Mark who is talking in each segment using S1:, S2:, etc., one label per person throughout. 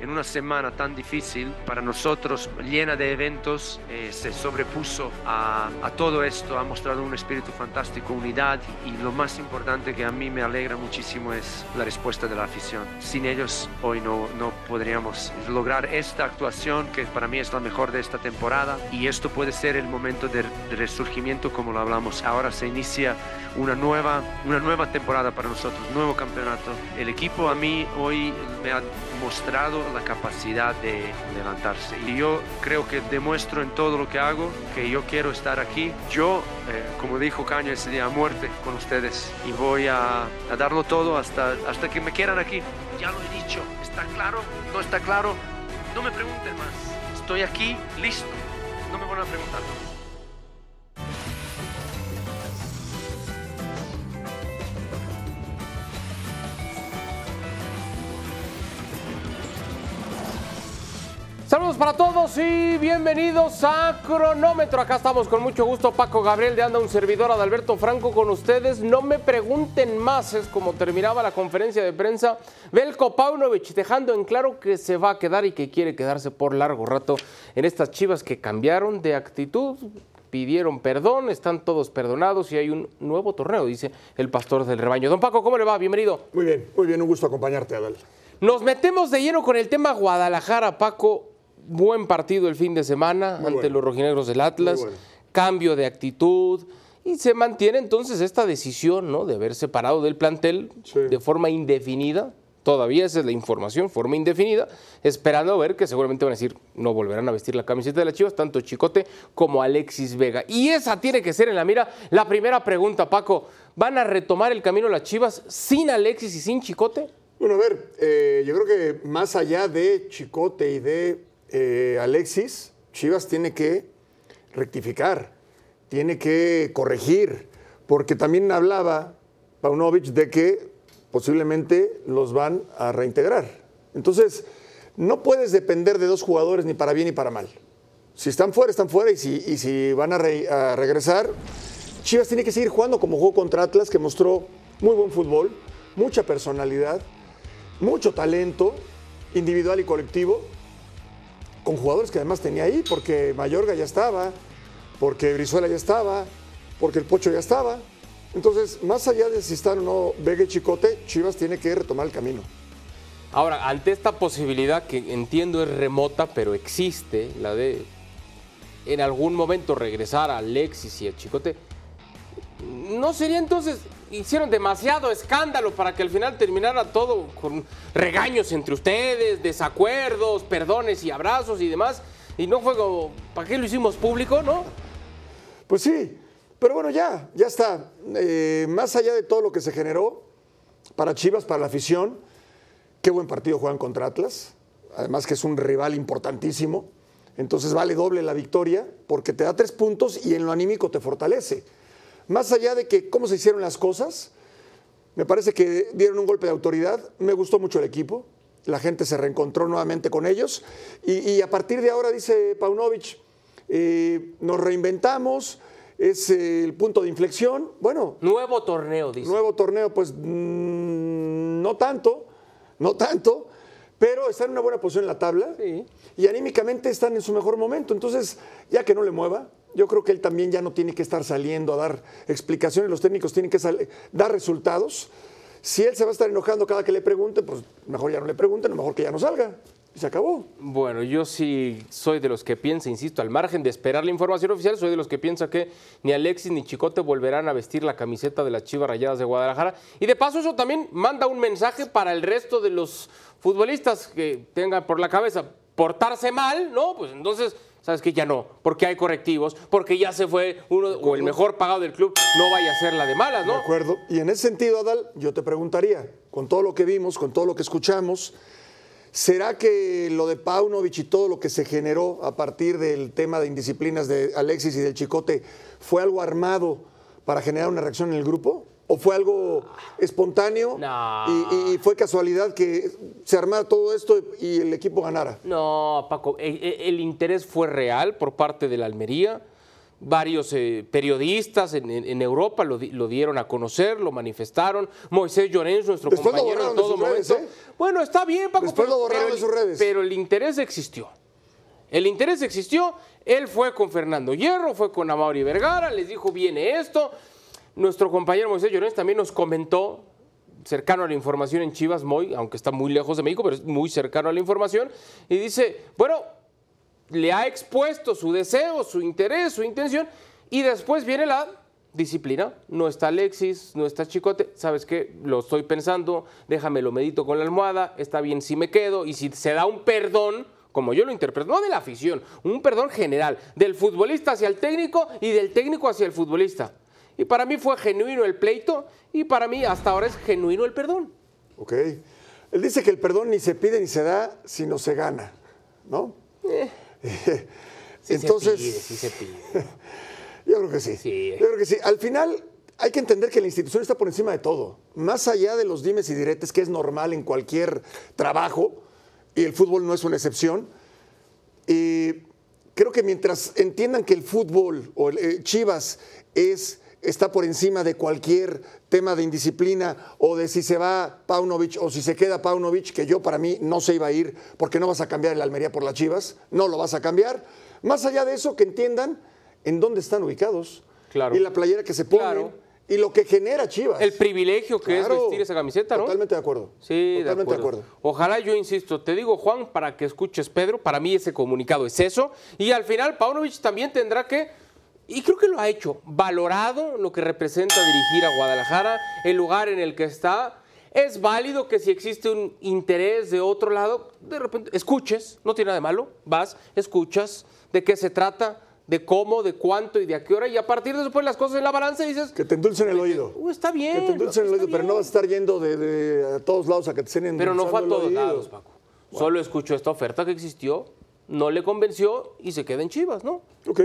S1: en una semana tan difícil para nosotros, llena de eventos, eh, se sobrepuso a, a, todo esto, ha mostrado un espíritu fantástico, unidad y lo más importante que a mí me alegra muchísimo es la respuesta de la afición. Sin ellos hoy no, no podríamos lograr esta actuación que para mí es la mejor de esta temporada y esto puede ser el momento de, de resurgimiento como lo hablamos. Ahora se inicia una nueva, una nueva temporada para nosotros, nuevo campeonato. El equipo a mí hoy me ha mostrado la capacidad de levantarse. Y yo creo que demuestro en todo lo que hago que yo quiero estar aquí. Yo, eh, como dijo Caño ese día, a muerte con ustedes. Y voy a, a, darlo todo hasta, hasta que me quieran aquí. Ya lo he dicho, ¿está claro? ¿No está claro? No me pregunten más. Estoy aquí, listo. No me van a preguntar.
S2: Saludos para todos y bienvenidos a Cronómetro. Acá estamos con mucho gusto. Paco Gabriel de Anda, un servidor Adalberto Franco con ustedes. No me pregunten más, es como terminaba la conferencia de prensa. Belko Paunovic dejando en claro que se va a quedar y que quiere quedarse por largo rato en estas chivas que cambiaron de actitud, pidieron perdón, están todos perdonados y hay un nuevo torneo, dice el pastor del rebaño. Don Paco, ¿cómo le va? Bienvenido.
S3: Muy bien, muy bien, un gusto acompañarte, Adal.
S2: Nos metemos de lleno con el tema Guadalajara, Paco buen partido el fin de semana
S3: Muy
S2: ante
S3: bueno.
S2: los rojinegros del Atlas,
S3: bueno.
S2: cambio de actitud y se mantiene entonces esta decisión ¿no? de haber separado del plantel
S3: Sí.
S2: de forma indefinida. Todavía esa es la información, forma indefinida, esperando a ver que seguramente van a decir no volverán a vestir la camiseta de las Chivas, tanto Chicote como Alexis Vega. Y esa tiene que ser en la mira la primera pregunta, Paco. ¿Van a retomar el camino las Chivas sin Alexis y sin Chicote?
S3: Bueno, a ver, eh, yo creo que más allá de Chicote y de eh, Alexis, Chivas tiene que rectificar, tiene que corregir, porque también hablaba Paunovic de que posiblemente los van a reintegrar. Entonces, no puedes depender de dos jugadores ni para bien ni para mal. Si están fuera, están fuera, y si, van a, a regresar, Chivas tiene que seguir jugando como jugó contra Atlas, que mostró muy buen fútbol, mucha personalidad, mucho talento individual y colectivo, con jugadores que además tenía ahí, porque Mayorga ya estaba, porque Brizuela ya estaba, porque el Pocho ya estaba. Entonces, más allá de si están o no Vega y Chicote, Chivas tiene que retomar el camino.
S2: Ahora, ante esta posibilidad que entiendo es remota, pero existe, la de en algún momento regresar a Alexis y a Chicote, ¿no sería entonces, hicieron demasiado escándalo para que al final terminara todo con regaños entre ustedes, desacuerdos, perdones y abrazos y demás? Y no fue ¿para qué lo hicimos público, no?
S3: Pues sí, pero bueno, ya, ya está. Eh, más allá de todo lo que se generó para Chivas, para la afición, qué buen partido juegan contra Atlas. Además que es un rival importantísimo. Entonces vale doble la victoria porque te da tres puntos y en lo anímico te fortalece. Más allá de que cómo se hicieron las cosas, me parece que dieron un golpe de autoridad. Me gustó mucho el equipo. La gente se reencontró nuevamente con ellos. Y, y a partir de ahora, dice Paunovic, eh, nos reinventamos, es eh, el punto de inflexión. Bueno,
S2: Nuevo torneo, dice.
S3: nuevo torneo, pues mm, no tanto, no tanto, pero están en una buena posición en la tabla
S2: Sí.
S3: y anímicamente están en su mejor momento. Entonces, ya que no le mueva, yo creo que él también ya no tiene que estar saliendo a dar explicaciones, los técnicos tienen que dar resultados. Si él se va a estar enojando cada que le pregunte, pues mejor ya no le pregunten, mejor que ya no salga. Y se acabó.
S2: Bueno, yo sí soy de los que piensa, insisto, al margen de esperar la información oficial, soy de los que piensa que ni Alexis ni Chicote volverán a vestir la camiseta de las Chivas Rayadas de Guadalajara. Y de paso eso también manda un mensaje para el resto de los futbolistas que tengan por la cabeza portarse mal, ¿no? Pues entonces ¿sabes qué? Ya no, porque hay correctivos, porque ya se fue uno o el mejor pagado del club, no vaya a ser la de malas, ¿no?
S3: De acuerdo. Y en ese sentido, Adal, yo te preguntaría, con todo lo que vimos, con todo lo que escuchamos, ¿será que lo de Paunovic y todo lo que se generó a partir del tema de indisciplinas de Alexis y del Chicote fue algo armado para generar una reacción en el grupo? ¿O fue algo espontáneo
S2: No.
S3: y, y fue casualidad que se armara todo esto y el equipo ganara?
S2: No, Paco, e- e- el, interés fue real por parte de la Almería. Varios eh, periodistas en, en- en Europa lo, lo dieron a conocer, lo manifestaron. Moisés Llorens, nuestro
S3: Después lo
S2: compañero, en
S3: borraron de
S2: todo
S3: sus redes,
S2: momento.
S3: ¿eh?
S2: Bueno, está bien, Paco.
S3: Después lo borraron de sus redes.
S2: Pero el interés existió. El interés existió. Él fue con Fernando Hierro, fue con Amaury Vergara, les dijo, viene esto. Nuestro compañero Moisés Llorens también nos comentó cercano a la información en Chivas, Moy, aunque está muy lejos de México, pero es muy cercano a la información, y dice, bueno, le ha expuesto su deseo, su interés, su intención, y después viene la disciplina. No está Alexis, no está Chicote, ¿sabes qué? Lo estoy pensando, déjame lo medito con la almohada, está bien si me quedo, y si se da un perdón, como yo lo interpreto, no de la afición, un perdón general, del futbolista hacia el técnico y del técnico hacia el futbolista. Y para mí fue genuino el pleito, y para mí hasta ahora es genuino el perdón.
S3: Ok. Él dice que el perdón ni se pide ni se da, sino se gana, ¿no?
S2: Sí
S3: Entonces,
S2: se pide, sí se pide.
S3: yo creo que sí.
S2: Sí.
S3: Yo creo que sí. Al final hay que entender que la institución está por encima de todo. Más allá de los dimes y diretes, que es normal en cualquier trabajo, y el fútbol no es una excepción, y creo que mientras entiendan que el fútbol o el, eh, Chivas es está por encima de cualquier tema de indisciplina o de si se va Paunovic o si se queda Paunovic, que yo para mí no se iba a ir porque no vas a cambiar el Almería por las Chivas, no lo vas a cambiar. Más allá de eso, que entiendan en dónde están ubicados
S2: Claro.
S3: y la playera que se ponen
S2: Claro.
S3: y lo que genera Chivas.
S2: El privilegio que
S3: Claro.
S2: es vestir esa camiseta, ¿no?
S3: Totalmente de acuerdo.
S2: Sí,
S3: Totalmente
S2: de acuerdo. Ojalá yo insisto, te digo Juan, para que escuches Pedro, para mí ese comunicado es eso. Y al final Paunovic también tendrá que, y creo que lo ha hecho, valorado lo que representa dirigir a Guadalajara, el lugar en el que está. Es válido que si existe un interés de otro lado, de repente escuches, no tiene nada de malo, vas, escuchas de qué se trata, de cómo, de cuánto y de a qué hora, y a partir de después las cosas en la balanza dices,
S3: Que te endulcen el oído.
S2: "Uh, está bien.
S3: Que te endulcen el oído, pero no
S2: bien".
S3: vas a estar yendo de, de a todos lados a que te estén
S2: Pero no fue a
S3: endulzando
S2: todos lados, Paco. Solo escuchó esta oferta que existió, no le convenció y se queda en Chivas, ¿no?
S3: Ok.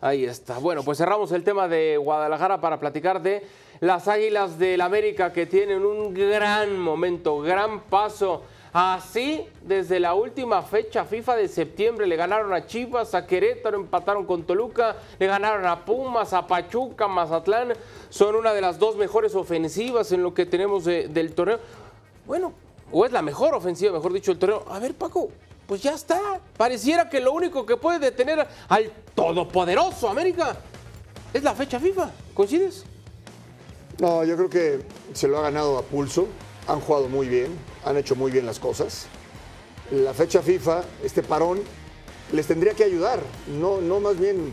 S2: Ahí está. Bueno, pues cerramos el tema de Guadalajara para platicar de las Águilas del América que tienen un gran momento, gran paso. Así, desde la última fecha FIFA de septiembre, le ganaron a Chivas, a Querétaro, empataron con Toluca, le ganaron a Pumas, a Pachuca, Mazatlán. Son una de las dos mejores ofensivas en lo que tenemos de- del torneo. Bueno, o es la mejor ofensiva, mejor dicho, del torneo. A ver, Paco, pues ya está. Pareciera que lo único que puede detener al todopoderoso América es la fecha FIFA. ¿Coincides?
S3: No, yo creo que se lo ha ganado a pulso. Han jugado muy bien, han hecho muy bien las cosas. La fecha FIFA, este parón, les tendría que ayudar. No, no más bien,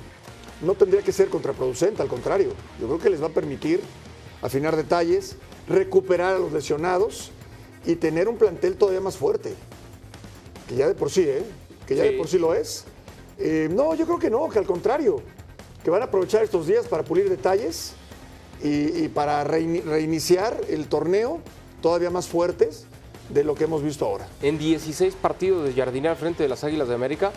S3: no tendría que ser contraproducente, al contrario. Yo creo que les va a permitir afinar detalles, recuperar a los lesionados y tener un plantel todavía más fuerte. Que ya de por sí, ¿eh? Que ya
S2: Sí.
S3: de por sí lo es. Eh, no, yo creo que no, que al contrario. Que van a aprovechar estos días para pulir detalles y, y para reini- reiniciar el torneo todavía más fuertes de lo que hemos visto ahora.
S2: En 16 partidos de Jardiné al frente de las Águilas de América,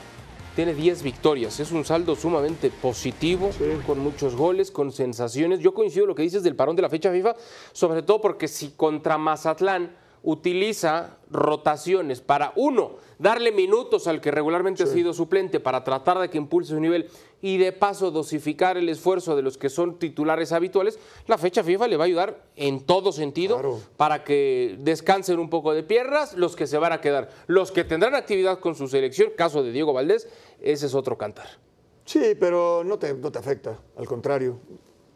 S2: tiene 10 victorias. Es un saldo sumamente positivo, con muchos goles, con sensaciones. Yo coincido en lo que dices del parón de la fecha FIFA, sobre todo porque si contra Mazatlán utiliza rotaciones para, uno, darle minutos al que regularmente ha sido suplente para tratar de que impulse su nivel y de paso dosificar el esfuerzo de los que son titulares habituales, la fecha FIFA le va a ayudar en todo sentido
S3: Claro.
S2: para que descansen un poco de piernas los que se van a quedar. Los que tendrán actividad con su selección, caso de Diego Valdés, ese es otro cantar.
S3: Sí, pero no te, no te afecta, al contrario.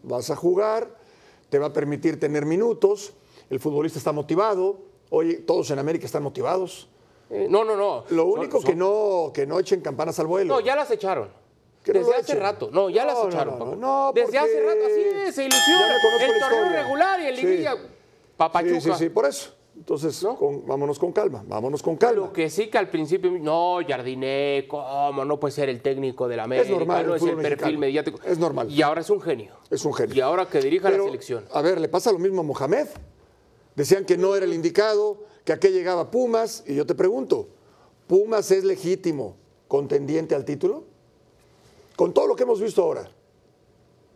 S3: Vas a jugar, te va a permitir tener minutos, el futbolista está motivado, hoy todos en América están motivados.
S2: Eh, no, no, no.
S3: Lo único
S2: son-
S3: que no, que no echen campanas al vuelo.
S2: No, ya las echaron.
S3: Que
S2: Desde hace
S3: echen.
S2: rato. No, ya las
S3: No,
S2: echaron.
S3: no, no,
S2: Desde
S3: porque
S2: hace rato, así es, se ilusiona. el torneo regular y el
S3: Sí.
S2: liguilla. Papachuca.
S3: Sí, sí, sí, por eso. Entonces, con- vámonos con calma, vámonos con calma.
S2: Lo que sí que al principio, no, Jardiné, ¿cómo? No puede ser el técnico de la América,
S3: normal,
S2: no
S3: el
S2: es el perfil
S3: mexicano.
S2: mediático.
S3: Es normal.
S2: Y ahora es un genio.
S3: Es un genio.
S2: Y ahora que dirija
S3: Pero,
S2: la selección.
S3: A ver, le pasa lo mismo a Mohamed. Decían que no era el indicado, que a qué llegaba Pumas. Y yo te pregunto, ¿Pumas es legítimo contendiente al título? Con todo lo que hemos visto ahora.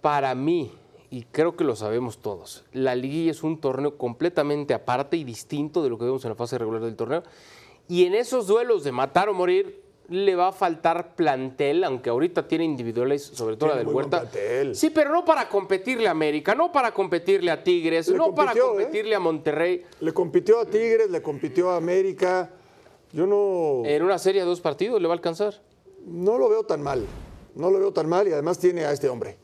S2: Para mí, y creo que lo sabemos todos, la liguilla es un torneo completamente aparte y distinto de lo que vemos en la fase regular del torneo. Y en esos duelos de matar o morir, le va a faltar plantel, aunque ahorita tiene individuales, sobre todo
S3: Tiene
S2: la del Huerta.
S3: plantel.
S2: Sí, pero no para competirle a América, no para competirle a Tigres,
S3: Le
S2: no para
S3: ¿eh?
S2: competirle a Monterrey.
S3: Le compitió a Tigres, le compitió a América. Yo no,
S2: En una serie de dos partidos le va a alcanzar.
S3: no lo veo tan mal. No lo veo tan mal y además tiene a este hombre.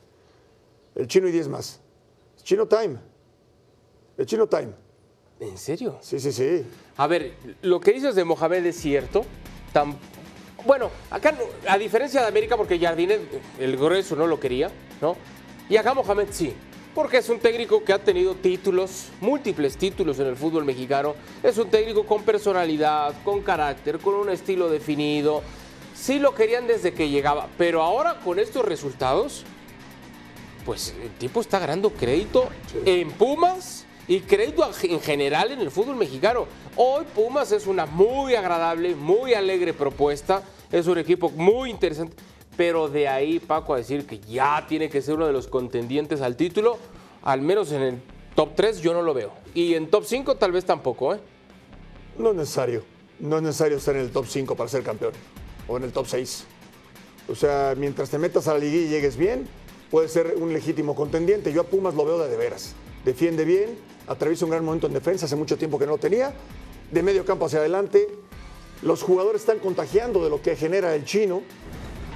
S3: El chino y 10 más. Chino Time. El chino Time.
S2: ¿En serio?
S3: Sí, sí, sí.
S2: A ver, lo que dices de Mohamed es cierto. Bueno, acá, no- a diferencia de América, porque Jardinet, el grueso, no lo quería, ¿no? Y acá Mohamed sí, porque es un técnico que ha tenido títulos, múltiples títulos en el fútbol mexicano. Es un técnico con personalidad, con carácter, con un estilo definido. Sí lo querían desde que llegaba, pero ahora con estos resultados, pues el tipo está ganando crédito en Pumas y crédito en general en el fútbol mexicano. Hoy Pumas es una muy agradable, muy alegre propuesta, es un equipo muy interesante, pero de ahí Paco a decir que ya tiene que ser uno de los contendientes al título, al menos en el top 3 yo no lo veo. Y en top 5 tal vez tampoco, ¿eh?
S3: No es necesario. No es necesario estar en el top 5 para ser campeón. O en el top 6. O sea, mientras te metas a la liguilla y llegues bien, puedes ser un legítimo contendiente. Yo a Pumas lo veo de, de veras. Defiende bien, atraviesa un gran momento en defensa, hace mucho tiempo que no lo tenía. De medio campo hacia adelante. Los jugadores están contagiando de lo que genera el chino.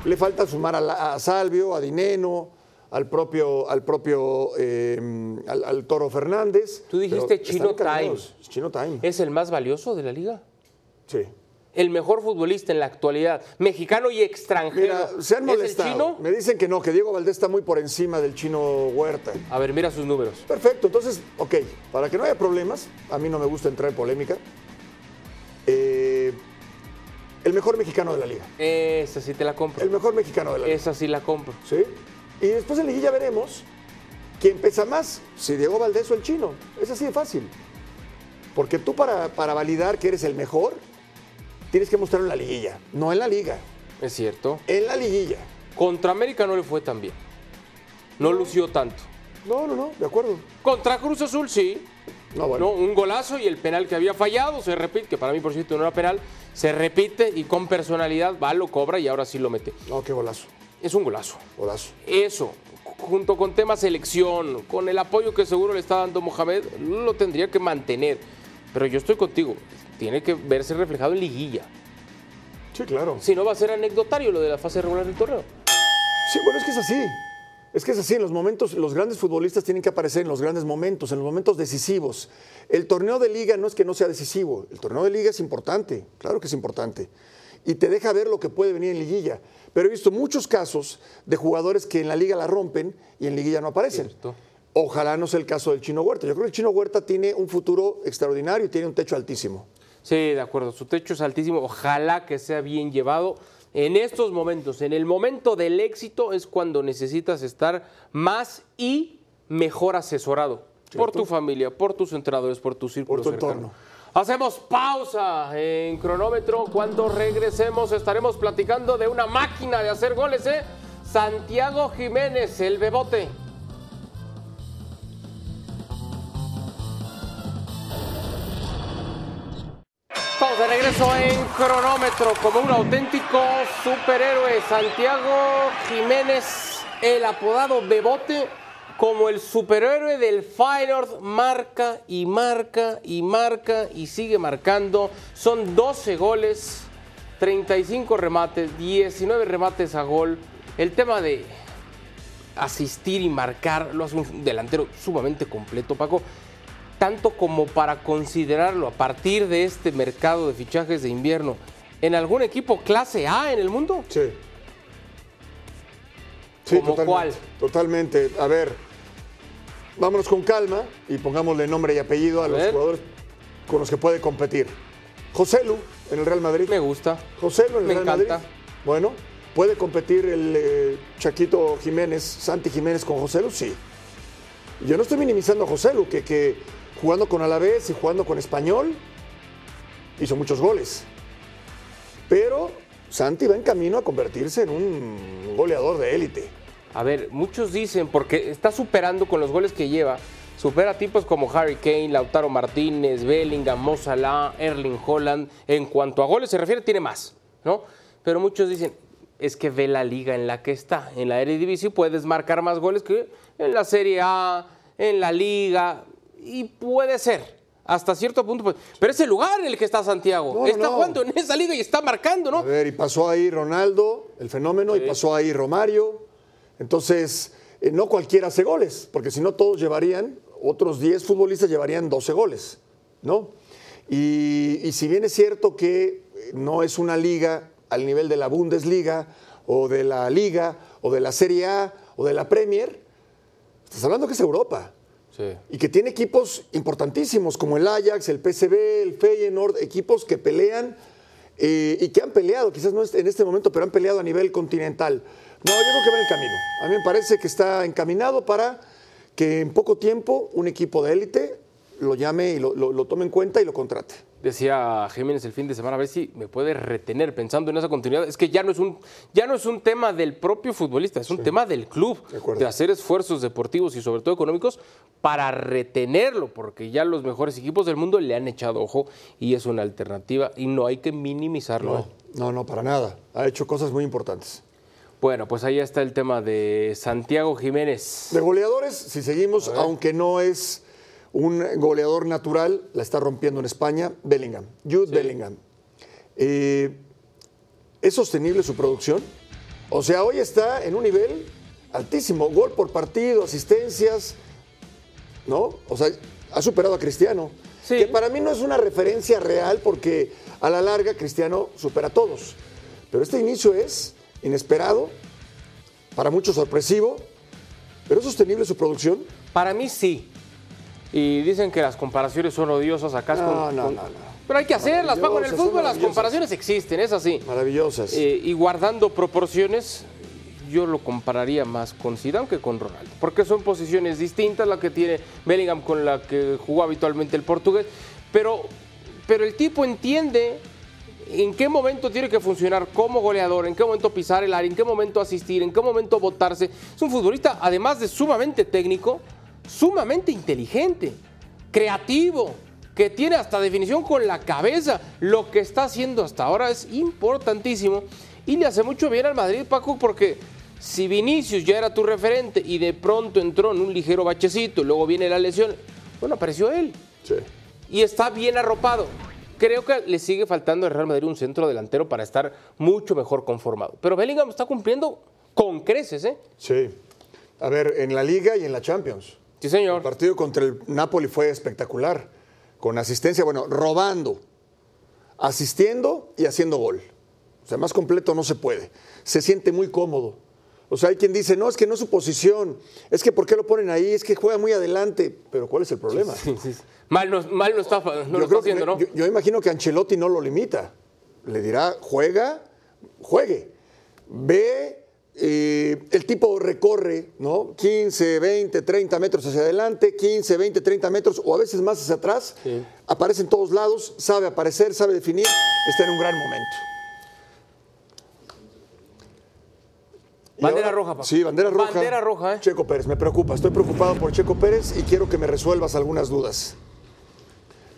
S3: Le falta sumar a, la- a Salvio, a Dineno, al propio, al propio eh, al, al Toro Fernández.
S2: Tú dijiste Chino
S3: encaminados. Chino Time.
S2: ¿Es el más valioso de la liga?
S3: Sí.
S2: El mejor futbolista en la actualidad, mexicano y extranjero.
S3: Mira, se han
S2: ¿Es el
S3: molestado.
S2: chino?
S3: Me dicen que no, que Diego Valdés está muy por encima del chino Huerta.
S2: A ver, mira sus números.
S3: Perfecto, entonces, ok, para que no haya problemas, a mí no me gusta entrar en polémica. El mejor mexicano de la liga.
S2: Esa sí te la compro.
S3: El mejor mexicano de la liga.
S2: Esa sí la compro.
S3: ¿Sí? Y después en liguilla veremos quién pesa más, si Diego Valdés o el chino. Es así de fácil. Porque tú para, para validar que eres el mejor, tienes que mostrarlo en la liguilla, no en la liga,
S2: Es cierto.
S3: en la liguilla.
S2: Contra América no le fue tan bien. No lució tanto.
S3: No, no, no, de acuerdo.
S2: Contra Cruz Azul sí.
S3: No, bueno.
S2: ¿no? Un golazo y el penal que había fallado se repite, que para mí por cierto no era penal, se repite y con personalidad va, lo cobra y ahora sí lo mete.
S3: No, qué golazo,
S2: Es un golazo.
S3: golazo.
S2: Eso, junto con tema selección, con el apoyo que seguro le está dando Mohamed, lo tendría que mantener. Pero yo estoy contigo, tiene que verse reflejado en liguilla.
S3: Sí, claro.
S2: Si no va a ser anecdotario lo de la fase regular del torneo.
S3: Sí, bueno, es que es así. Es que es así, en los momentos, los grandes futbolistas tienen que aparecer en los grandes momentos, en los momentos decisivos. El torneo de liga no es que no sea decisivo, el torneo de liga es importante, claro que es importante. Y te deja ver lo que puede venir en liguilla. Pero he visto muchos casos de jugadores que en la liga la rompen y en liguilla no aparecen.
S2: Cierto.
S3: Ojalá no sea el caso del Chino Huerta. Yo creo que el Chino Huerta tiene un futuro extraordinario y tiene un techo altísimo.
S2: Sí, de acuerdo, su techo es altísimo, ojalá que sea bien llevado. En estos momentos, en el momento del éxito es cuando necesitas estar más y mejor asesorado por tu familia, por tus entrenadores, por tu círculo
S3: Por tu entorno.
S2: Hacemos pausa en cronómetro. Cuando regresemos estaremos platicando de una máquina de hacer goles, ¿eh? Santiago Jiménez, el bebote. De regreso en cronómetro como un auténtico superhéroe. Santiago Jiménez, el apodado Bebote, como el superhéroe del Feyenoord, marca y marca y marca y sigue marcando. Son 12 goles, 35 remates, 19 remates a gol. El tema de asistir y marcar lo hace un delantero sumamente completo, Paco tanto como para considerarlo a partir de este mercado de fichajes de invierno en algún equipo clase A en el mundo?
S3: Sí. Sí,
S2: ¿Como
S3: totalmente,
S2: cuál?
S3: Totalmente. A ver, vámonos con calma y pongámosle nombre y apellido a, los
S2: ver.
S3: jugadores. con los que puede competir. José Lu en el Real Madrid.
S2: Me gusta.
S3: José Lu en el
S2: Me
S3: Real
S2: encanta.
S3: Madrid. Bueno, ¿puede competir el eh, Chaquito Jiménez, Santi Jiménez con José Lu? Sí. Yo no estoy minimizando a José Lu, que, que jugando con Alavés y jugando con Español hizo muchos goles. Pero Santi va en camino a convertirse en un goleador de élite.
S2: A ver, muchos dicen, porque está superando con los goles que lleva, supera tipos como Harry Kane, Lautaro Martínez, Bellingham, Mo Salah, Erling Holland. En cuanto a goles se refiere, tiene más, ¿no? Pero muchos dicen, es que ve la liga en la que está. En la Eredivisie puedes marcar más goles que en la Serie A, en la Liga, y puede ser. Hasta cierto punto, pues, pero es el lugar en el que está Santiago.
S3: No,
S2: está
S3: no.
S2: jugando en esa liga y está marcando, ¿no?
S3: A ver, y pasó ahí Ronaldo, el fenómeno, y pasó ahí Romario. Entonces, eh, no cualquiera hace goles, porque si no todos llevarían, otros 10 futbolistas llevarían 12 goles, ¿no? Y, y si bien es cierto que eh, no es una liga al nivel de la Bundesliga, o de la Liga, o de la Serie A, o de la Premier, estás hablando que es Europa. Y que tiene equipos importantísimos como el Ajax, el PSV, el Feyenoord, equipos que pelean eh, y que han peleado, quizás no en este momento, pero han peleado a nivel continental. No, yo creo que va en el camino. A mí me parece que está encaminado para que en poco tiempo un equipo de élite lo llame y lo, lo- lo tome en cuenta y lo contrate.
S2: Decía Jiménez el fin de semana, a ver si me puede retener pensando en esa continuidad. Es que ya no es un, ya no es un tema del propio futbolista, es un tema del club,
S3: De
S2: hacer esfuerzos deportivos y sobre todo económicos para retenerlo, porque ya los mejores equipos del mundo le han echado ojo y es una alternativa y no hay que minimizarlo. ¿eh?
S3: No, no, no, para nada. Ha hecho cosas muy importantes.
S2: Bueno, pues ahí está el tema de Santiago Jiménez.
S3: De goleadores, si seguimos, aunque no es un goleador natural, la está rompiendo en España, Bellingham. Jude Bellingham. Eh, ¿Es sostenible su producción? O sea, hoy está en un nivel altísimo. Gol por partido, asistencias, ¿no? O sea, ha superado a Cristiano.
S2: Sí.
S3: Que para mí no es una referencia real porque a la larga Cristiano supera a todos. Pero este inicio es inesperado, para muchos sorpresivo, pero es sostenible su producción.
S2: Para mí sí. Y dicen que las comparaciones son odiosas acá.
S3: No,
S2: con-
S3: no,
S2: con-
S3: no, no.
S2: Pero hay que hacerlas, Paco. En el fútbol las comparaciones existen, es así.
S3: Maravillosas.
S2: Eh, y guardando proporciones, yo lo compararía más con Zidane que con Ronaldo, porque son posiciones distintas, la que tiene Bellingham con la que jugó habitualmente el portugués, pero, pero el tipo entiende en qué momento tiene que funcionar como goleador, en qué momento pisar el área, en qué momento asistir, en qué momento votarse. Es un futbolista, además de sumamente técnico, sumamente inteligente, creativo, que tiene hasta definición con la cabeza. Lo que está haciendo hasta ahora es importantísimo y le hace mucho bien al Madrid, Paco, porque si Vinicius ya era tu referente y de pronto entró en un ligero bachecito, luego viene la lesión, bueno, apareció él
S3: Sí.
S2: y está bien arropado. Creo que le sigue faltando al Real Madrid un centro delantero para estar mucho mejor conformado. Pero Bellingham está cumpliendo con creces, ¿eh?
S3: Sí. A ver, en la Liga y en la Champions.
S2: Sí,
S3: El
S2: señor.
S3: partido contra el Napoli fue espectacular. Con asistencia, bueno, robando, asistiendo y haciendo gol. O sea, más completo no se puede. Se siente muy cómodo. O sea, hay quien dice, no, es que no es su posición, es que ¿por qué lo ponen ahí? Es que juega muy adelante. Pero ¿cuál es el problema?
S2: Sí, sí, sí. Mal no, mal no está, no lo
S3: yo,
S2: está
S3: creo
S2: haciendo, ¿no?
S3: yo, yo imagino que Ancelotti no lo limita. Le dirá, juega, juegue. Ve, eh, el tipo recorre, ¿no? 15, 20, 30 metros hacia adelante, 15, 20, 30 metros o a veces más hacia atrás.
S2: Sí.
S3: Aparece en todos lados, sabe aparecer, sabe definir, está en un gran momento.
S2: Bandera roja, Paco.
S3: Sí, bandera roja.
S2: Bandera roja, ¿eh?
S3: Checo Pérez, me preocupa. Estoy preocupado por Checo Pérez y quiero que me resuelvas algunas dudas.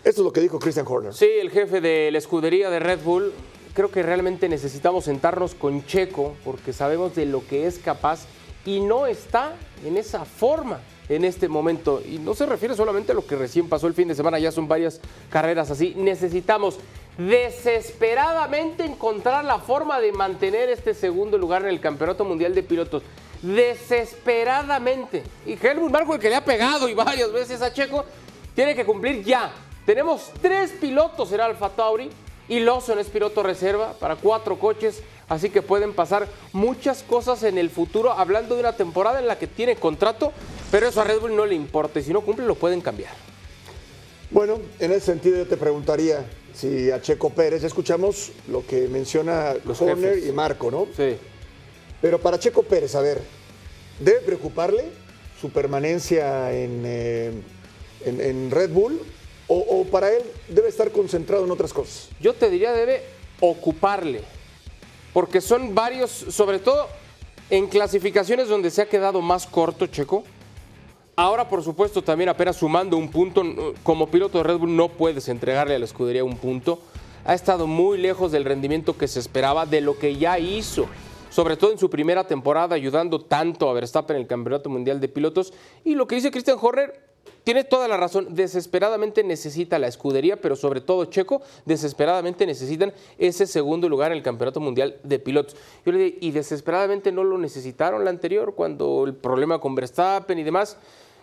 S3: Esto es lo que dijo Christian Horner.
S2: Sí, el jefe de la escudería de Red Bull. Creo que realmente necesitamos sentarnos con Checo porque sabemos de lo que es capaz y no está en esa forma en este momento. Y no se refiere solamente a lo que recién pasó el fin de semana, ya son varias carreras así. Necesitamos desesperadamente encontrar la forma de mantener este segundo lugar en el Campeonato Mundial de Pilotos. Desesperadamente. Y Helmut Marko, el que le ha pegado y varias veces a Checo, tiene que cumplir ya. Tenemos tres pilotos en Alfa Tauri y Lawson es piloto reserva para cuatro coches, así que pueden pasar muchas cosas en el futuro, hablando de una temporada en la que tiene contrato, pero eso a Red Bull no le importa y si no cumple lo pueden cambiar.
S3: Bueno, en ese sentido yo te preguntaría si a Checo Pérez, ya escuchamos lo que menciona
S2: Los
S3: Horner
S2: jefes.
S3: y Marco, ¿no?
S2: Sí.
S3: Pero para Checo Pérez, a ver, ¿debe preocuparle su permanencia en, eh, en- en Red Bull? O, para él debe estar concentrado en otras cosas?
S2: Yo te diría debe ocuparle, porque son varios, sobre todo en clasificaciones donde se ha quedado más corto Checo. Ahora, por supuesto, también apenas sumando un punto, como piloto de Red Bull no puedes entregarle a la escudería un punto. Ha estado muy lejos del rendimiento que se esperaba, de lo que ya hizo, sobre todo en su primera temporada, ayudando tanto a Verstappen en el Campeonato Mundial de Pilotos. Y lo que dice Christian Horner tiene toda la razón. Desesperadamente necesita la escudería, pero sobre todo Checo, desesperadamente necesitan ese segundo lugar en el Campeonato Mundial de Pilotos. Yo le digo, y desesperadamente no lo necesitaron la anterior, cuando el problema con Verstappen y demás.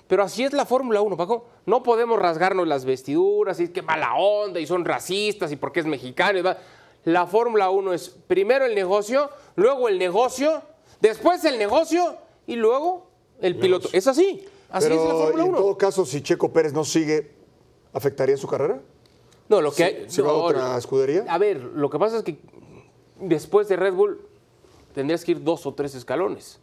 S2: Pero así es la Fórmula 1, Paco. No podemos rasgarnos las vestiduras y que mala onda y son racistas y porque es mexicano y demás. La Fórmula 1 es primero el negocio, luego el negocio, después el negocio y luego el piloto. Es así. Así
S3: Pero
S2: es la Fórmula
S3: en
S2: 1.
S3: todo caso, si Checo Pérez no sigue, ¿afectaría su carrera?
S2: No, lo que hay-
S3: ¿Se va a otra escudería?
S2: A ver, lo que pasa es que después de Red Bull tendrías que ir dos o tres escalones.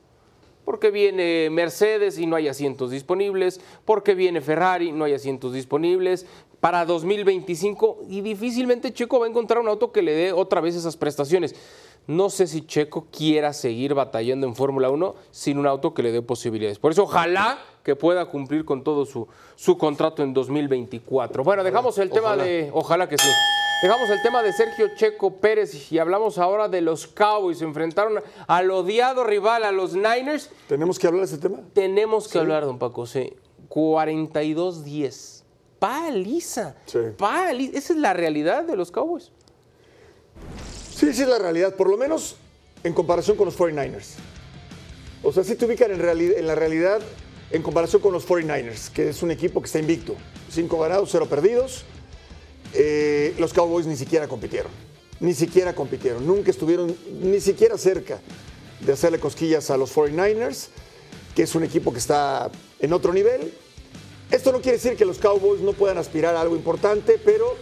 S2: Porque viene Mercedes y no hay asientos disponibles, porque viene Ferrari, no hay asientos disponibles. Para 2025 y difícilmente Checo va a encontrar un auto que le dé otra vez esas prestaciones. No sé si Checo quiera seguir batallando en Fórmula 1 sin un auto que le dé posibilidades. Por eso ojalá que pueda cumplir con todo su, su contrato en 2024. Bueno, dejamos el tema de... Ojalá que sí. Dejamos el tema de Sergio Checo Pérez y hablamos ahora de los Cowboys. Se enfrentaron al odiado rival, a los Niners.
S3: ¿Tenemos que hablar de ese tema?
S2: Tenemos que hablar, don Paco, sí. 42-10. Paliza.
S3: Sí.
S2: Paliza. Esa es la realidad de los Cowboys.
S3: Sí, sí es la realidad, por lo menos en comparación con los 49ers. O sea, sí te ubican en, reali- en la realidad en comparación con los 49ers, que es un equipo que está invicto. Cinco ganados, cero perdidos. Eh, los Cowboys ni siquiera compitieron. Ni siquiera compitieron. Nunca estuvieron ni siquiera cerca de hacerle cosquillas a los 49ers, que es un equipo que está en otro nivel. Esto no quiere decir que los Cowboys no puedan aspirar a algo importante, pero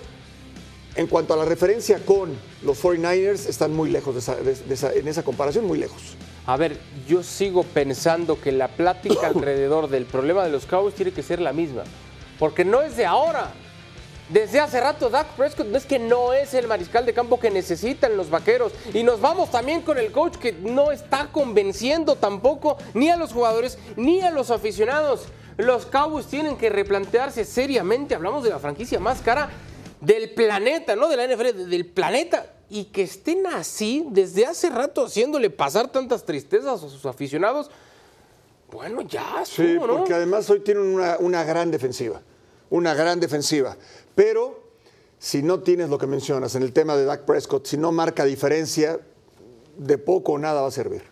S3: en cuanto a la referencia con los 49ers, están muy lejos de esa- de- de esa- en esa comparación, muy lejos.
S2: A ver, yo sigo pensando que la plática alrededor del problema de los Cowboys tiene que ser la misma. Porque no es de ahora. Desde hace rato Dak Prescott no es que no es el mariscal de campo que necesitan los vaqueros. Y nos vamos también con el coach que no está convenciendo tampoco ni a los jugadores ni a los aficionados. Los Cowboys tienen que replantearse seriamente. Hablamos de la franquicia más cara del planeta, no de la NFL, del planeta. Y que estén así desde hace rato haciéndole pasar tantas tristezas a sus aficionados. Bueno, ya,
S3: Sí,
S2: estuvo, ¿no?
S3: porque además hoy tienen una, una gran defensiva, una gran defensiva. Pero si no tienes lo que mencionas en el tema de Dak Prescott, si no marca diferencia, de poco o nada va a servir.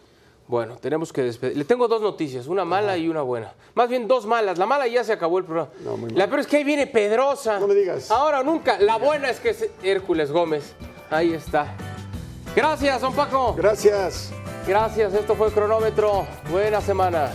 S2: Bueno, tenemos que despedir. Le tengo dos noticias, una mala y una buena. Más bien dos malas. La mala ya se acabó el programa.
S3: No,
S2: la peor es que ahí viene Pedrosa.
S3: No me digas.
S2: Ahora o nunca. La buena es que es Hércules Gómez. Ahí está. Gracias, don Paco.
S3: Gracias.
S2: Gracias, esto fue Cronómetro. Buena semana.